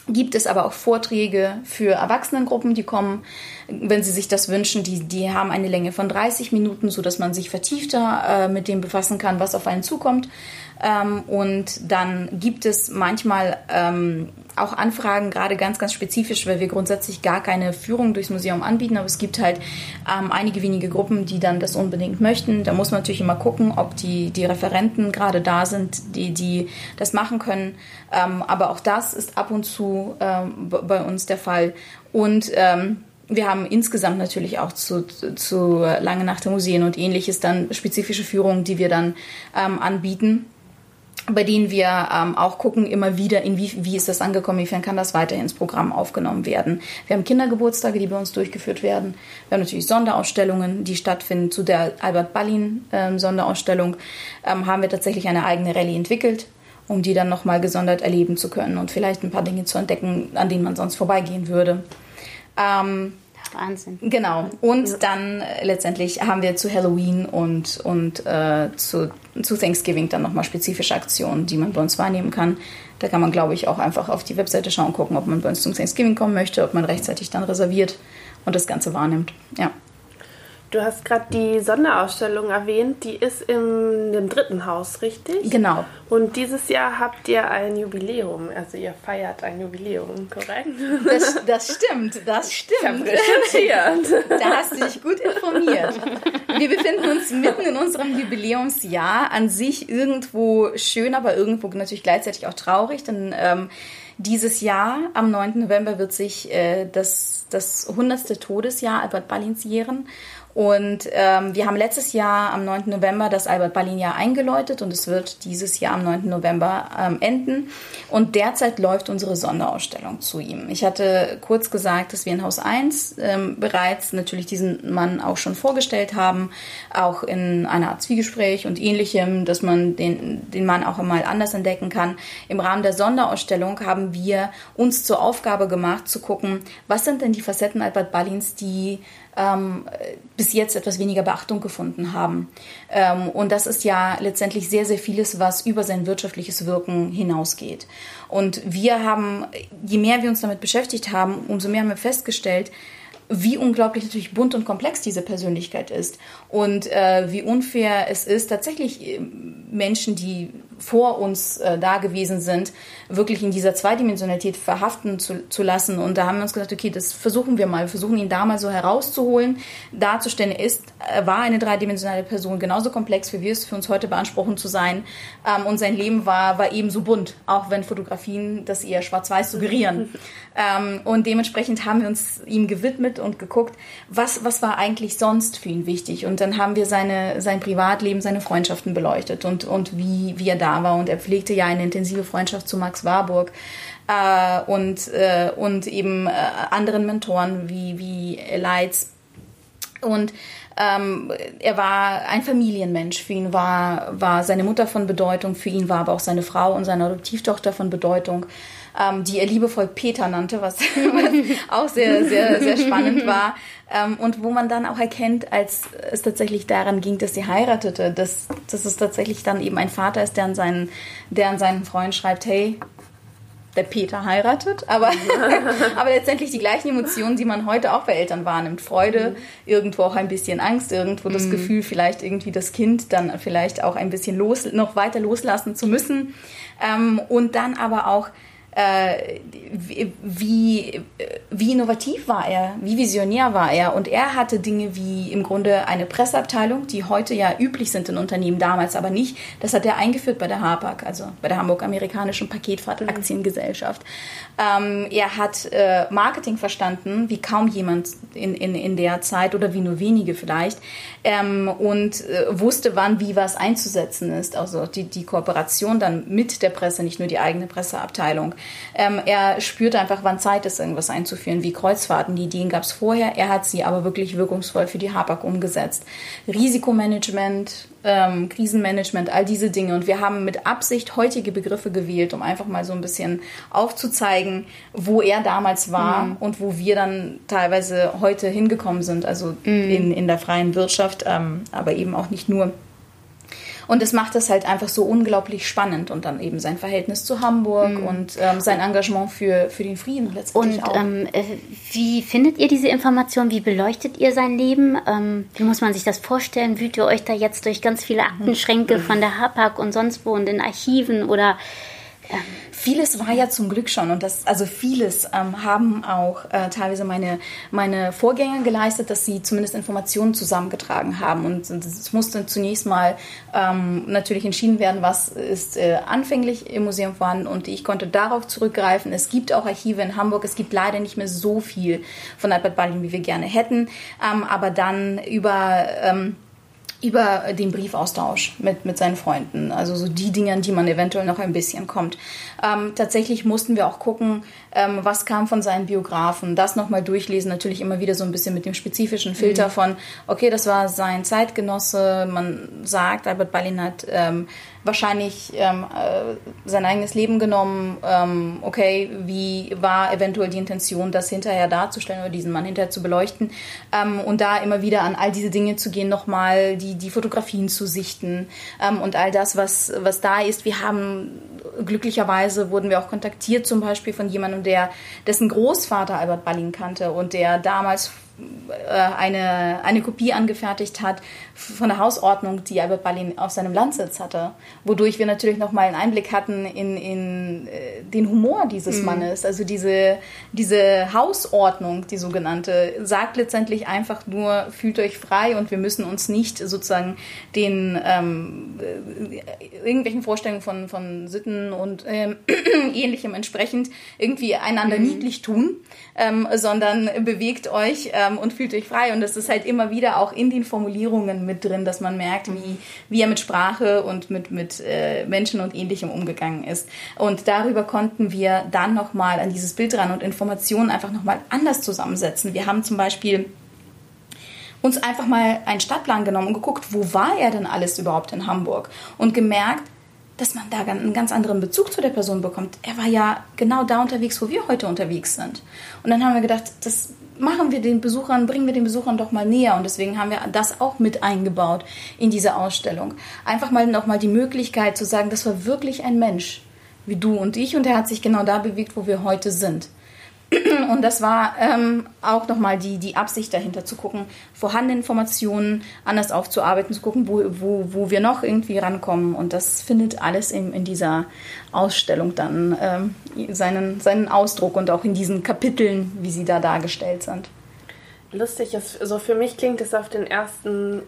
gibt es aber auch Vorträge für Erwachsenengruppen, die kommen, wenn sie sich das wünschen. Die, die haben eine Länge von 30 Minuten, sodass man sich vertiefter äh, mit dem befassen kann, was auf einen zukommt. Ähm, und dann gibt es manchmal ähm, auch Anfragen, gerade ganz, ganz spezifisch, weil wir grundsätzlich gar keine Führung durchs Museum anbieten, aber es gibt halt ähm, einige wenige Gruppen, die dann das unbedingt möchten. Da muss man natürlich immer gucken, ob die, die Referenten gerade da sind, die, die das machen können. Ähm, aber auch das ist ab und zu ähm, bei uns der Fall. Und ähm, wir haben insgesamt natürlich auch zu, zu Lange Nacht der Museen und ähnliches dann spezifische Führungen, die wir dann ähm, anbieten bei denen wir ähm, auch gucken immer wieder, in wie, wie ist das angekommen, inwiefern kann das weiter ins Programm aufgenommen werden. Wir haben Kindergeburtstage, die bei uns durchgeführt werden. Wir haben natürlich Sonderausstellungen, die stattfinden. Zu der Albert Ballin ähm, ähm, haben wir tatsächlich eine eigene Rallye entwickelt, um die dann nochmal gesondert erleben zu können und vielleicht ein paar Dinge zu entdecken, an denen man sonst vorbeigehen würde. Ähm, Wahnsinn. Genau. Und dann äh, letztendlich haben wir zu Halloween und, und äh, zu, zu Thanksgiving dann nochmal spezifische Aktionen, die man bei uns wahrnehmen kann. Da kann man, glaube ich, auch einfach auf die Webseite schauen, gucken, ob man bei uns zum Thanksgiving kommen möchte, ob man rechtzeitig dann reserviert und das Ganze wahrnimmt. Ja. Du hast gerade die Sonderausstellung erwähnt, die ist im, im dritten Haus, richtig? Genau. Und dieses Jahr habt ihr ein Jubiläum, also ihr feiert ein Jubiläum, korrekt? Das, das stimmt, das stimmt. Ich recherchiert. Da hast du dich gut informiert. Wir befinden uns mitten in unserem Jubiläumsjahr, an sich irgendwo schön, aber irgendwo natürlich gleichzeitig auch traurig, denn ähm, dieses Jahr, am 9. November, wird sich äh, das, das 100. Todesjahr Albert Ballins jähren. Und ähm, wir haben letztes Jahr am 9. November das Albert Ballin Jahr eingeläutet und es wird dieses Jahr am 9. November ähm, enden. Und derzeit läuft unsere Sonderausstellung zu ihm. Ich hatte kurz gesagt, dass wir in Haus 1 ähm, bereits natürlich diesen Mann auch schon vorgestellt haben, auch in einer Art Zwiegespräch und ähnlichem, dass man den, den Mann auch einmal anders entdecken kann. Im Rahmen der Sonderausstellung haben wir uns zur Aufgabe gemacht, zu gucken, was sind denn die Facetten Albert Ballins, die ähm, bis jetzt etwas weniger Beachtung gefunden haben. Ähm, und das ist ja letztendlich sehr, sehr vieles, was über sein wirtschaftliches Wirken hinausgeht. Und wir haben, je mehr wir uns damit beschäftigt haben, umso mehr haben wir festgestellt, wie unglaublich natürlich bunt und komplex diese Persönlichkeit ist und äh, wie unfair es ist, tatsächlich äh, Menschen, die vor uns äh, da gewesen sind, wirklich in dieser Zweidimensionalität verhaften zu, zu lassen. Und da haben wir uns gesagt, okay, das versuchen wir mal, wir versuchen ihn da mal so herauszuholen, darzustellen, ist, er war eine dreidimensionale Person, genauso komplex, wie wir es für uns heute beanspruchen zu sein. Ähm, und sein Leben war, war ebenso bunt, auch wenn Fotografien das eher schwarz-weiß suggerieren. ähm, und dementsprechend haben wir uns ihm gewidmet und geguckt, was, was war eigentlich sonst für ihn wichtig. Und dann haben wir seine, sein Privatleben, seine Freundschaften beleuchtet und, und wie, wie er da war. Und er pflegte ja eine intensive Freundschaft zu Max Warburg. Äh, und, äh, und eben äh, anderen Mentoren wie, wie Leitz. Und ähm, er war ein Familienmensch. Für ihn war, war seine Mutter von Bedeutung, für ihn war aber auch seine Frau und seine Adoptivtochter von Bedeutung, ähm, die er liebevoll Peter nannte, was, auch sehr, sehr, sehr spannend war. Ähm, und wo man dann auch erkennt, als es tatsächlich daran ging, dass sie heiratete, dass, dass es tatsächlich dann eben ein Vater ist, der an seinen, der an seinen Freund schreibt, hey, der Peter heiratet, aber, aber letztendlich die gleichen Emotionen, die man heute auch bei Eltern wahrnimmt. Freude, mhm. irgendwo auch ein bisschen Angst, irgendwo das mhm. Gefühl, vielleicht irgendwie das Kind dann vielleicht auch ein bisschen los, noch weiter loslassen zu müssen. Ähm, und dann aber auch äh, wie, wie innovativ war er, wie visionär war er. Und er hatte Dinge wie im Grunde eine Presseabteilung, die heute ja üblich sind in Unternehmen, damals aber nicht. Das hat er eingeführt bei der HAPAG, also bei der Hamburg-Amerikanischen Paketfahrt-Aktiengesellschaft. Ähm, er hat äh, Marketing verstanden, wie kaum jemand in, in, in der Zeit oder wie nur wenige vielleicht. Ähm, und äh, wusste, wann wie was einzusetzen ist. Also die, die Kooperation dann mit der Presse, nicht nur die eigene Presseabteilung. Ähm, er spürte einfach, wann Zeit ist, irgendwas einzuführen, wie Kreuzfahrten. Die Ideen gab es vorher, er hat sie aber wirklich wirkungsvoll für die HAPAG umgesetzt. Risikomanagement, ähm, Krisenmanagement, all diese Dinge. Und wir haben mit Absicht heutige Begriffe gewählt, um einfach mal so ein bisschen aufzuzeigen, wo er damals war mhm. und wo wir dann teilweise heute hingekommen sind, also mhm. in, in der freien Wirtschaft, ähm, aber eben auch nicht nur. Und es macht es halt einfach so unglaublich spannend und dann eben sein Verhältnis zu Hamburg mhm. und ähm, sein Engagement für, für den Frieden letztendlich und, auch. Ähm, äh, wie findet ihr diese Information? Wie beleuchtet ihr sein Leben? Ähm, wie muss man sich das vorstellen? Wühlt ihr euch da jetzt durch ganz viele Aktenschränke mhm. von der HAPAG und sonst wo und in Archiven oder Vieles war ja zum Glück schon und das, also vieles ähm, haben auch äh, teilweise meine, meine Vorgänger geleistet, dass sie zumindest Informationen zusammengetragen haben. Und es musste zunächst mal ähm, natürlich entschieden werden, was ist äh, anfänglich im Museum vorhanden. Und ich konnte darauf zurückgreifen. Es gibt auch Archive in Hamburg, es gibt leider nicht mehr so viel von Albert Ballin, wie wir gerne hätten, ähm, aber dann über ähm, über den Briefaustausch mit, mit seinen Freunden. Also so die Dinge, an die man eventuell noch ein bisschen kommt. Ähm, tatsächlich mussten wir auch gucken, ähm, was kam von seinen Biografen. Das nochmal durchlesen, natürlich immer wieder so ein bisschen mit dem spezifischen Filter mhm. von, okay, das war sein Zeitgenosse. Man sagt, Albert Ballin hat ähm, wahrscheinlich ähm, äh, sein eigenes Leben genommen. Ähm, okay, wie war eventuell die Intention, das hinterher darzustellen oder diesen Mann hinterher zu beleuchten ähm, und da immer wieder an all diese Dinge zu gehen, nochmal die, die Fotografien zu sichten ähm, und all das, was, was da ist. Wir haben glücklicherweise wurden wir auch kontaktiert, zum Beispiel von jemandem, der dessen Großvater Albert Ballin kannte und der damals eine, eine Kopie angefertigt hat von der Hausordnung, die Albert Ballin auf seinem Landsitz hatte, wodurch wir natürlich nochmal einen Einblick hatten in, in äh, den Humor dieses mhm. Mannes. Also diese, diese Hausordnung, die sogenannte, sagt letztendlich einfach nur, fühlt euch frei und wir müssen uns nicht sozusagen den ähm, äh, irgendwelchen Vorstellungen von, von Sitten und ähm, ähnlichem entsprechend irgendwie einander mhm. niedlich tun, ähm, sondern bewegt euch ähm, und fühlt euch frei. Und das ist halt immer wieder auch in den Formulierungen mit drin, dass man merkt, wie, wie er mit Sprache und mit, mit äh, Menschen und Ähnlichem umgegangen ist. Und darüber konnten wir dann nochmal an dieses Bild ran und Informationen einfach nochmal anders zusammensetzen. Wir haben zum Beispiel uns einfach mal einen Stadtplan genommen und geguckt, wo war er denn alles überhaupt in Hamburg und gemerkt, dass man da einen ganz anderen Bezug zu der Person bekommt. Er war ja genau da unterwegs, wo wir heute unterwegs sind. Und dann haben wir gedacht, das machen wir den Besuchern, bringen wir den Besuchern doch mal näher. Und deswegen haben wir das auch mit eingebaut in diese Ausstellung. Einfach mal nochmal die Möglichkeit zu sagen, das war wirklich ein Mensch wie du und ich und er hat sich genau da bewegt, wo wir heute sind. Und das war ähm, auch nochmal die, die Absicht dahinter, zu gucken, vorhandene Informationen anders aufzuarbeiten, zu gucken, wo, wo, wo wir noch irgendwie rankommen. Und das findet alles in, in dieser Ausstellung dann ähm, seinen, seinen Ausdruck und auch in diesen Kapiteln, wie sie da dargestellt sind. Lustig ist, so für mich klingt es auf den ersten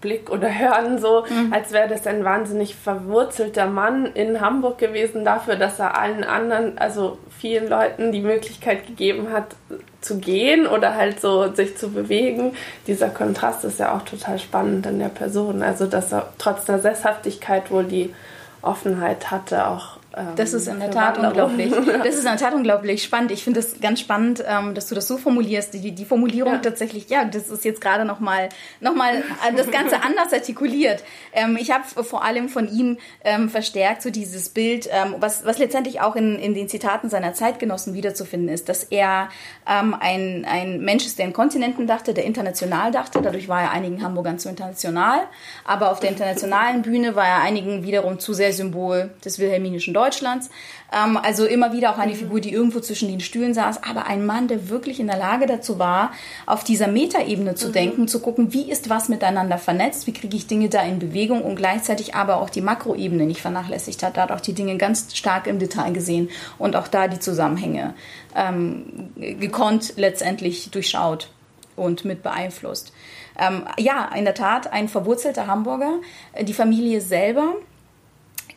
Blick oder Hören so, mhm. als wäre das ein wahnsinnig verwurzelter Mann in Hamburg gewesen, dafür, dass er allen anderen, also vielen Leuten die Möglichkeit gegeben hat, zu gehen oder halt so sich zu bewegen. Dieser Kontrast ist ja auch total spannend in der Person. Also, dass er trotz der Sesshaftigkeit wohl die Offenheit hatte, auch das ist in der Tat unglaublich. Das ist in der Tat unglaublich spannend. Ich finde es ganz spannend, ähm, dass du das so formulierst. Die, die Formulierung ja. tatsächlich, ja, das ist jetzt gerade nochmal noch mal äh, das Ganze anders artikuliert. Ähm, ich habe vor allem von ihm verstärkt so dieses Bild, was, was letztendlich auch in, in den Zitaten seiner Zeitgenossen wiederzufinden ist, dass er ein, ein Mensch ist, der in Kontinenten dachte, der international dachte. Dadurch war er einigen Hamburgern zu international. Aber auf der internationalen Bühne war er einigen wiederum zu sehr Symbol des wilhelminischen Deutschlands Deutschlands. Ähm, also immer wieder auch eine mhm. Figur, die irgendwo zwischen den Stühlen saß, aber ein Mann, der wirklich in der Lage dazu war, auf dieser Metaebene zu mhm. denken, zu gucken, wie ist was miteinander vernetzt, wie kriege ich Dinge da in Bewegung und gleichzeitig aber auch die Makroebene nicht vernachlässigt hat. Da hat auch die Dinge ganz stark im Detail gesehen und auch da die Zusammenhänge ähm, gekonnt letztendlich durchschaut und mit beeinflusst. Ähm, ja, in der Tat ein verwurzelter Hamburger. Die Familie selber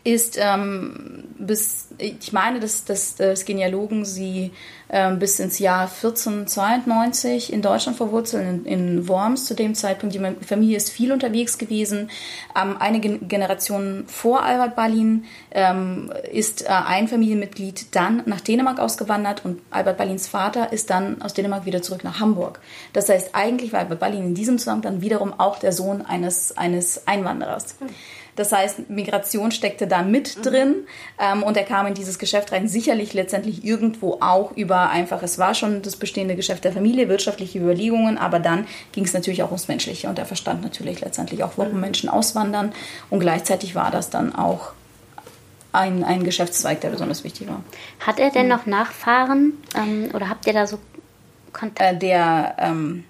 ist ähm, bis, ich meine, dass, dass, dass Genealogen sie ähm, bis ins Jahr 1492 in Deutschland verwurzeln, in, in, Worms zu dem Zeitpunkt. Die Familie ist viel unterwegs gewesen. Ähm, einige Generationen vor Albert Ballin ähm, ist äh, ein Familienmitglied dann nach Dänemark ausgewandert und Albert Ballins Vater ist dann aus Dänemark wieder zurück nach Hamburg. Das heißt, eigentlich war Albert Ballin in diesem Zusammenhang dann wiederum auch der Sohn eines, eines Einwanderers. Mhm. Das heißt, Migration steckte da mit mhm. drin ähm, und er kam in dieses Geschäft rein, sicherlich letztendlich irgendwo auch über einfach, es war schon das bestehende Geschäft der Familie, wirtschaftliche Überlegungen, aber dann ging es natürlich auch ums Menschliche und er verstand natürlich letztendlich auch, warum mhm. Menschen auswandern und gleichzeitig war das dann auch ein, ein Geschäftszweig, der besonders wichtig war. Hat er denn mhm. noch Nachfahren ähm, oder habt ihr da so Kontakt? Äh, der ähm,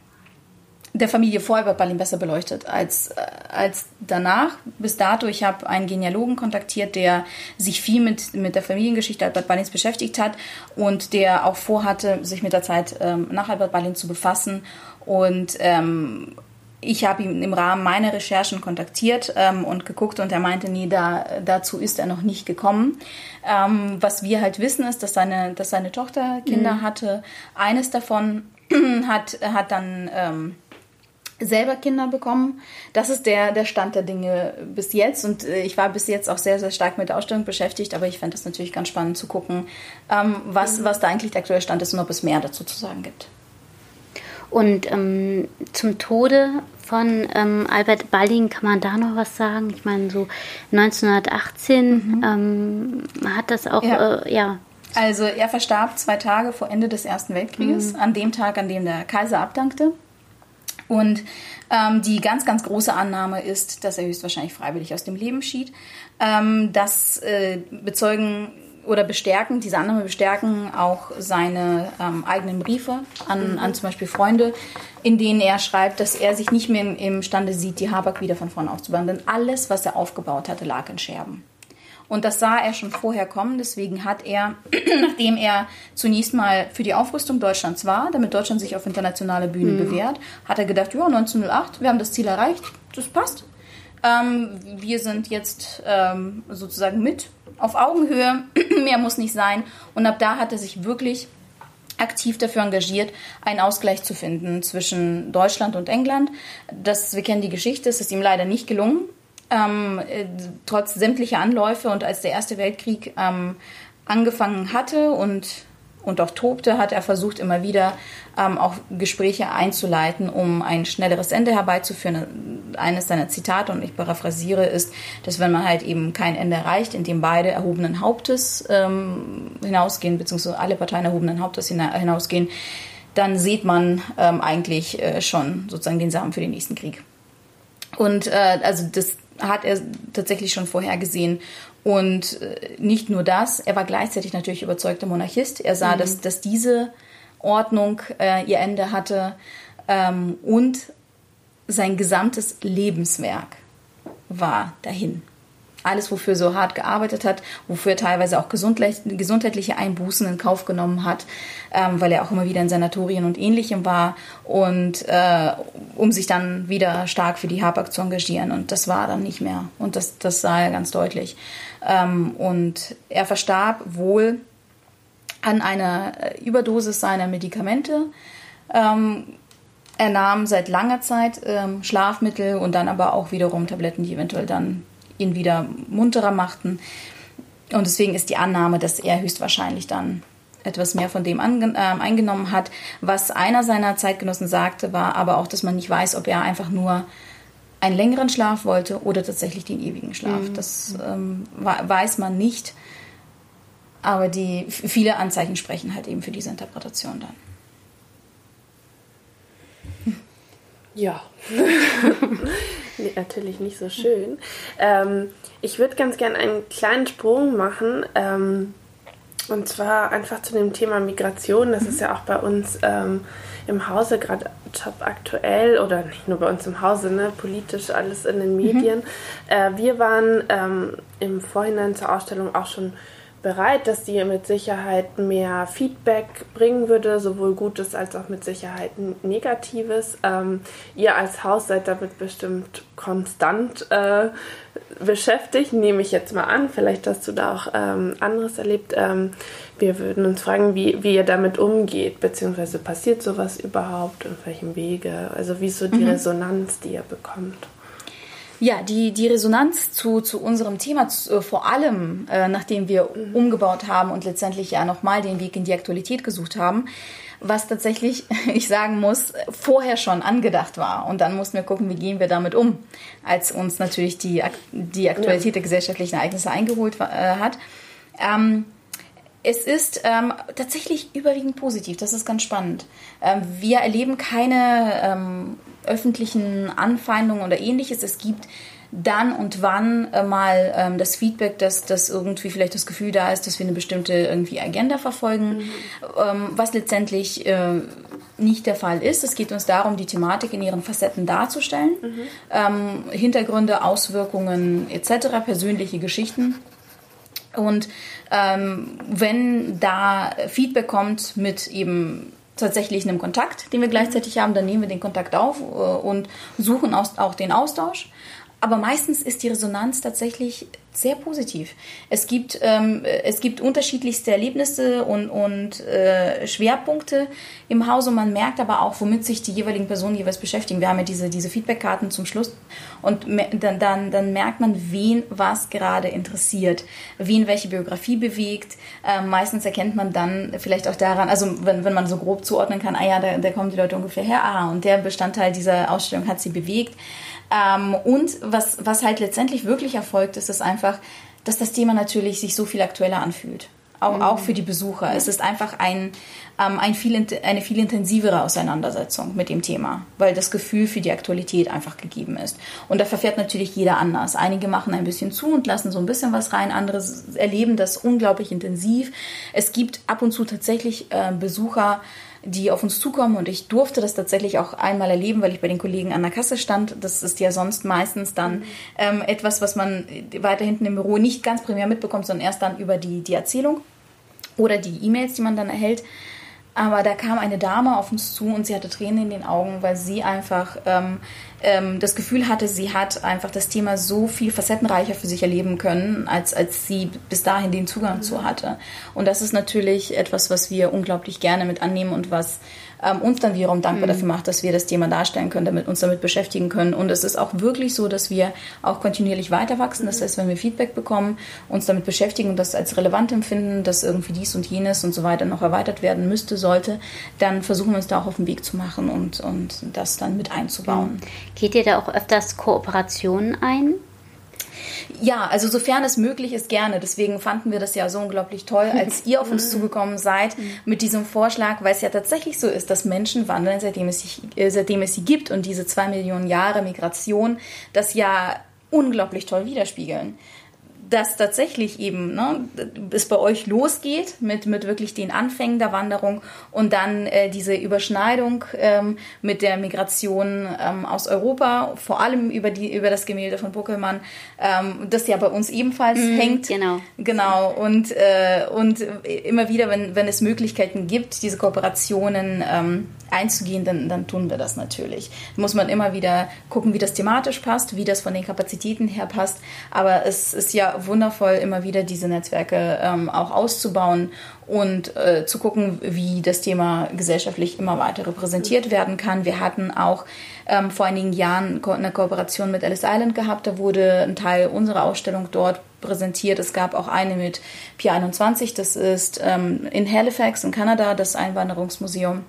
der Familie vorher wird Berlin besser beleuchtet als, äh, als danach. Bis dato, ich habe einen Genealogen kontaktiert, der sich viel mit, mit der Familiengeschichte Albert Ballins beschäftigt hat und der auch vorhatte, sich mit der Zeit ähm, nach Albert Ballin zu befassen. Und ähm, ich habe ihn im Rahmen meiner Recherchen kontaktiert ähm, und geguckt und er meinte, nee, da, dazu ist er noch nicht gekommen. Ähm, was wir halt wissen ist, dass seine, dass seine Tochter Kinder mhm. hatte. Eines davon hat, hat dann... Ähm, selber Kinder bekommen. Das ist der, der Stand der Dinge bis jetzt. Und äh, ich war bis jetzt auch sehr, sehr stark mit der Ausstellung beschäftigt, aber ich fände es natürlich ganz spannend zu gucken, ähm, was, mhm. was da eigentlich der aktuelle Stand ist und ob es mehr dazu zu sagen gibt. Und ähm, zum Tode von ähm, Albert Balling kann man da noch was sagen? Ich meine, so 1918 mhm. ähm, hat das auch, ja. Äh, ja. Also er verstarb zwei Tage vor Ende des Ersten Weltkrieges, mhm. an dem Tag, an dem der Kaiser abdankte. Und ähm, die ganz, ganz große Annahme ist, dass er höchstwahrscheinlich freiwillig aus dem Leben schied. Ähm, das äh, bezeugen oder bestärken, diese Annahme bestärken auch seine ähm, eigenen Briefe an, mhm. an zum Beispiel Freunde, in denen er schreibt, dass er sich nicht mehr imstande sieht, die Habak wieder von vorne aufzubauen. Denn alles, was er aufgebaut hatte, lag in Scherben. Und das sah er schon vorher kommen. Deswegen hat er, nachdem er zunächst mal für die Aufrüstung Deutschlands war, damit Deutschland sich auf internationale Bühnen mhm. bewährt, hat er gedacht, ja, 1908, wir haben das Ziel erreicht, das passt. Ähm, wir sind jetzt ähm, sozusagen mit auf Augenhöhe, mehr muss nicht sein. Und ab da hat er sich wirklich aktiv dafür engagiert, einen Ausgleich zu finden zwischen Deutschland und England. Das, wir kennen die Geschichte, es ist ihm leider nicht gelungen ähm, äh, trotz sämtlicher Anläufe und als der Erste Weltkrieg ähm, angefangen hatte und, und auch tobte, hat er versucht, immer wieder ähm, auch Gespräche einzuleiten, um ein schnelleres Ende herbeizuführen. Eines seiner Zitate, und ich paraphrasiere, ist, dass wenn man halt eben kein Ende erreicht, indem beide erhobenen Hauptes ähm, hinausgehen, beziehungsweise alle Parteien erhobenen Hauptes hinausgehen, dann sieht man ähm, eigentlich äh, schon sozusagen den Samen für den nächsten Krieg. Und äh, also das hat er tatsächlich schon vorhergesehen. Und äh, nicht nur das, er war gleichzeitig natürlich überzeugter Monarchist. Er sah, mhm. dass, dass diese Ordnung äh, ihr Ende hatte ähm, und sein gesamtes Lebenswerk war dahin alles, wofür er so hart gearbeitet hat, wofür er teilweise auch gesundheitliche Einbußen in Kauf genommen hat, ähm, weil er auch immer wieder in Sanatorien und ähnlichem war und äh, um sich dann wieder stark für die Habak zu engagieren und das war dann nicht mehr und das, das sah er ganz deutlich. Ähm, und er verstarb wohl an einer Überdosis seiner Medikamente. Ähm, er nahm seit langer Zeit ähm, Schlafmittel und dann aber auch wiederum Tabletten, die eventuell dann ihn wieder munterer machten. Und deswegen ist die Annahme, dass er höchstwahrscheinlich dann etwas mehr von dem äh, eingenommen hat. Was einer seiner Zeitgenossen sagte, war aber auch, dass man nicht weiß, ob er einfach nur einen längeren Schlaf wollte oder tatsächlich den ewigen Schlaf. Mhm. Das ähm, weiß man nicht. Aber die viele Anzeichen sprechen halt eben für diese Interpretation dann. Ja. nee, natürlich nicht so schön. Ähm, ich würde ganz gerne einen kleinen Sprung machen. Ähm, und zwar einfach zu dem Thema Migration. Das ist ja auch bei uns ähm, im Hause gerade top aktuell oder nicht nur bei uns im Hause, ne, politisch alles in den Medien. Mhm. Äh, wir waren ähm, im Vorhinein zur Ausstellung auch schon bereit, dass die mit Sicherheit mehr Feedback bringen würde, sowohl Gutes als auch mit Sicherheit Negatives. Ähm, ihr als Haus seid damit bestimmt konstant äh, beschäftigt, nehme ich jetzt mal an. Vielleicht hast du da auch ähm, anderes erlebt. Ähm, wir würden uns fragen, wie, wie ihr damit umgeht, beziehungsweise passiert sowas überhaupt, und welchem Wege, also wie ist so die mhm. Resonanz, die ihr bekommt. Ja, die, die Resonanz zu, zu unserem Thema, zu, äh, vor allem äh, nachdem wir mhm. umgebaut haben und letztendlich ja nochmal den Weg in die Aktualität gesucht haben, was tatsächlich, ich sagen muss, vorher schon angedacht war. Und dann mussten wir gucken, wie gehen wir damit um, als uns natürlich die, die Aktualität ja. der gesellschaftlichen Ereignisse eingeholt äh, hat. Ähm, es ist ähm, tatsächlich überwiegend positiv. Das ist ganz spannend. Ähm, wir erleben keine ähm, öffentlichen Anfeindungen oder ähnliches. Es gibt dann und wann äh, mal ähm, das Feedback, dass, dass irgendwie vielleicht das Gefühl da ist, dass wir eine bestimmte irgendwie Agenda verfolgen, mhm. ähm, was letztendlich äh, nicht der Fall ist. Es geht uns darum, die Thematik in ihren Facetten darzustellen, mhm. ähm, Hintergründe, Auswirkungen etc., persönliche Geschichten. Und ähm, wenn da Feedback kommt mit eben tatsächlich einem Kontakt, den wir gleichzeitig haben, dann nehmen wir den Kontakt auf äh, und suchen auch den Austausch. Aber meistens ist die Resonanz tatsächlich sehr positiv. Es gibt, ähm, es gibt unterschiedlichste Erlebnisse und, und äh, Schwerpunkte im Haus und man merkt aber auch, womit sich die jeweiligen Personen jeweils beschäftigen. Wir haben ja diese, diese Feedbackkarten zum Schluss und dann, dann, dann merkt man, wen was gerade interessiert, wen welche Biografie bewegt. Ähm, meistens erkennt man dann vielleicht auch daran, also wenn, wenn man so grob zuordnen kann, ah ja, da, da kommen die Leute ungefähr her, ah, und der Bestandteil dieser Ausstellung hat sie bewegt. Ähm, und was, was halt letztendlich wirklich erfolgt, ist es einfach, dass das Thema natürlich sich so viel aktueller anfühlt. Auch, mhm. auch für die Besucher. Es ist einfach ein, ähm, ein viel, eine viel intensivere Auseinandersetzung mit dem Thema, weil das Gefühl für die Aktualität einfach gegeben ist. Und da verfährt natürlich jeder anders. Einige machen ein bisschen zu und lassen so ein bisschen was rein, andere erleben das unglaublich intensiv. Es gibt ab und zu tatsächlich äh, Besucher, die auf uns zukommen. Und ich durfte das tatsächlich auch einmal erleben, weil ich bei den Kollegen an der Kasse stand. Das ist ja sonst meistens dann ähm, etwas, was man weiter hinten im Büro nicht ganz primär mitbekommt, sondern erst dann über die, die Erzählung oder die E-Mails, die man dann erhält. Aber da kam eine Dame auf uns zu und sie hatte Tränen in den Augen, weil sie einfach ähm, ähm, das Gefühl hatte, sie hat einfach das Thema so viel facettenreicher für sich erleben können, als, als sie bis dahin den Zugang mhm. zu hatte. Und das ist natürlich etwas, was wir unglaublich gerne mit annehmen und was ähm, uns dann wiederum dankbar mhm. dafür macht, dass wir das Thema darstellen können, damit uns damit beschäftigen können. Und es ist auch wirklich so, dass wir auch kontinuierlich weiter wachsen. Das heißt, wenn wir Feedback bekommen, uns damit beschäftigen und das als relevant empfinden, dass irgendwie dies und jenes und so weiter noch erweitert werden müsste, sollte, dann versuchen wir uns da auch auf den Weg zu machen und, und das dann mit einzubauen. Mhm. Geht ihr da auch öfters Kooperationen ein? Ja, also sofern es möglich ist, gerne. Deswegen fanden wir das ja so unglaublich toll, als ihr auf uns zugekommen seid mit diesem Vorschlag, weil es ja tatsächlich so ist, dass Menschen wandeln, seitdem es, sich, äh, seitdem es sie gibt und diese zwei Millionen Jahre Migration das ja unglaublich toll widerspiegeln dass tatsächlich eben ne, es bei euch losgeht mit, mit wirklich den Anfängen der Wanderung und dann äh, diese Überschneidung ähm, mit der Migration ähm, aus Europa, vor allem über, die, über das Gemälde von Buckelmann, ähm, das ja bei uns ebenfalls mhm, hängt. Genau. Genau. Und, äh, und immer wieder, wenn, wenn es Möglichkeiten gibt, diese Kooperationen ähm, einzugehen, dann, dann tun wir das natürlich. Da muss man immer wieder gucken, wie das thematisch passt, wie das von den Kapazitäten her passt. Aber es ist ja wundervoll, immer wieder diese Netzwerke ähm, auch auszubauen und äh, zu gucken, wie das Thema gesellschaftlich immer weiter repräsentiert werden kann. Wir hatten auch ähm, vor einigen Jahren eine Kooperation mit Ellis Island gehabt. Da wurde ein Teil unserer Ausstellung dort präsentiert. Es gab auch eine mit Pier 21, das ist ähm, in Halifax in Kanada, das Einwanderungsmuseum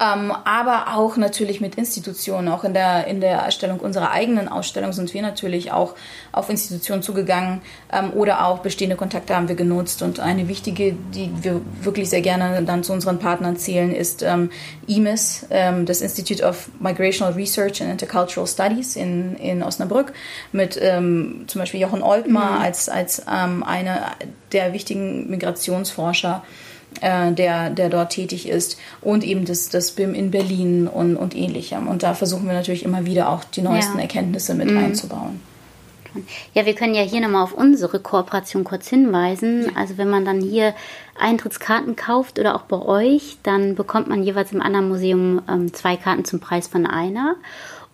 ähm, aber auch natürlich mit Institutionen. Auch in der, in der Erstellung unserer eigenen Ausstellung sind wir natürlich auch auf Institutionen zugegangen ähm, oder auch bestehende Kontakte haben wir genutzt. Und eine wichtige, die wir wirklich sehr gerne dann zu unseren Partnern zählen, ist ähm, IMIS, ähm, das Institute of Migrational Research and Intercultural Studies in, in Osnabrück, mit ähm, zum Beispiel Jochen Oltmar mhm. als, als ähm, einer der wichtigen Migrationsforscher äh, der, der dort tätig ist und eben das, das BIM in Berlin und, und ähnlichem. Und da versuchen wir natürlich immer wieder auch die neuesten ja. Erkenntnisse mit mhm. einzubauen. Ja, wir können ja hier nochmal auf unsere Kooperation kurz hinweisen. Also wenn man dann hier Eintrittskarten kauft oder auch bei euch, dann bekommt man jeweils im anderen Museum ähm, zwei Karten zum Preis von einer.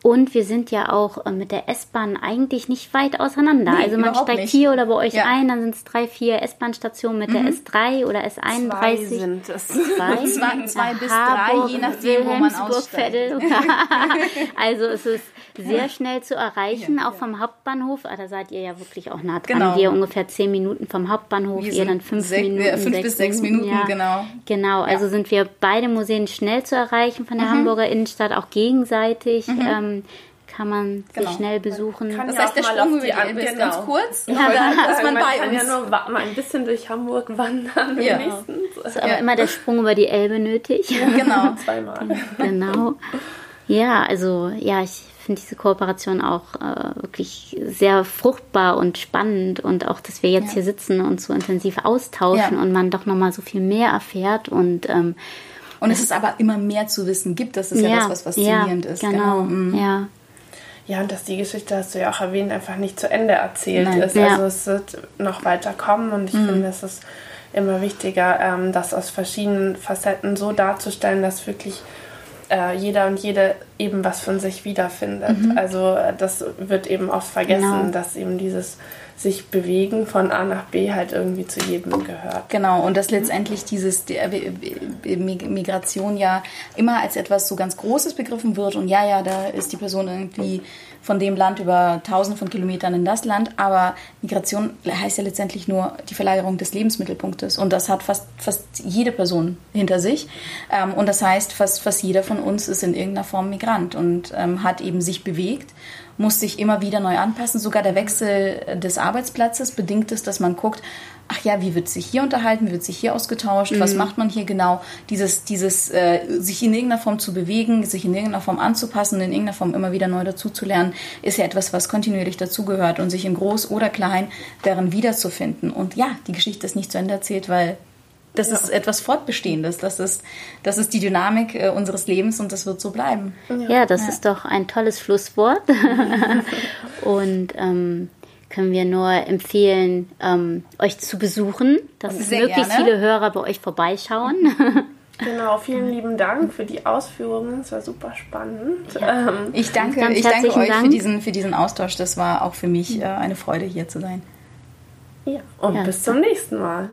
Und wir sind ja auch äh, mit der S-Bahn eigentlich nicht weit auseinander. Nee, also man steigt nicht. hier oder bei euch ja. ein, dann sind es drei, vier S-Bahn-Stationen mit mhm. der S3 oder S31. Zwei sind es. Zwei, zwei, zwei bis drei, je nachdem, wo man aussteigt. also es ist sehr schnell zu erreichen, ja, auch vom Hauptbahnhof. Ah, da seid ihr ja wirklich auch nah dran. Genau. Wir ungefähr zehn Minuten vom Hauptbahnhof, ihr dann fünf sech, Minuten. Fünf bis sechs Minuten, ja. genau. Genau, also sind wir beide Museen schnell zu erreichen von der mhm. Hamburger Innenstadt, auch gegenseitig. Mhm. Ähm, kann man genau. sich schnell besuchen. Kann das heißt, der Sprung über die Alpen ist ganz genau. kurz, ja, ja, dass man, man kann uns. ja nur mal ein bisschen durch Hamburg wandern ja. wenigstens. Ist aber ja. immer der Sprung über die Elbe nötig. Ja, genau. Zweimal. Genau. Ja, also ja, ich finde diese Kooperation auch äh, wirklich sehr fruchtbar und spannend und auch, dass wir jetzt hier sitzen und so intensiv austauschen und man doch nochmal so viel mehr erfährt und ähm, und es ist aber immer mehr zu wissen gibt, das ist ja, das, was faszinierend ist. Genau, genau. Mhm. ja. Ja, und dass die Geschichte, hast du ja auch erwähnt, einfach nicht zu Ende erzählt Nein. ist. Ja. Also es wird noch weiter kommen und ich mhm. finde, es ist immer wichtiger, ähm, das aus verschiedenen Facetten so darzustellen, dass wirklich äh, jeder und jede eben was von sich wiederfindet. Mhm. Also äh, das wird eben oft vergessen, genau. dass eben dieses sich bewegen von A nach B halt irgendwie zu jedem gehört. Genau, und dass letztendlich dieses Migration ja immer als etwas so ganz Großes begriffen wird und ja, ja, da ist die Person irgendwie von dem Land über tausende von Kilometern in das Land, aber Migration heißt ja letztendlich nur die Verlagerung des Lebensmittelpunktes. Und das hat fast, fast jede Person hinter sich. Ähm, und das heißt, fast, fast jeder von uns ist in irgendeiner Form Migrant und ähm, hat eben sich bewegt muss sich immer wieder neu anpassen. Sogar der Wechsel des Arbeitsplatzes bedingt es, dass man guckt, ach ja, wie wird sich hier unterhalten, wie wird sich hier ausgetauscht, mhm. was macht man hier genau? Dieses, dieses äh, sich in irgendeiner Form zu bewegen, sich in irgendeiner Form anzupassen, in irgendeiner Form immer wieder neu dazuzulernen, ist ja etwas, was kontinuierlich dazugehört und sich in groß oder klein darin wiederzufinden. Und ja, die Geschichte ist nicht zu Ende erzählt, weil das ja. ist etwas Fortbestehendes. Das ist, das ist die Dynamik äh, unseres Lebens und das wird so bleiben. Ja, ja das ja. ist doch ein tolles Schlusswort. und ähm, können wir nur empfehlen, ähm, euch zu besuchen, dass Sehr möglichst gerne. viele Hörer bei euch vorbeischauen. Genau, vielen lieben Dank für die Ausführungen. Es war super spannend. Ja. Ähm, ich danke, ich danke euch Dank. Für, diesen, für diesen Austausch. Das war auch für mich äh, eine Freude, hier zu sein. Ja, und ja. bis zum nächsten Mal.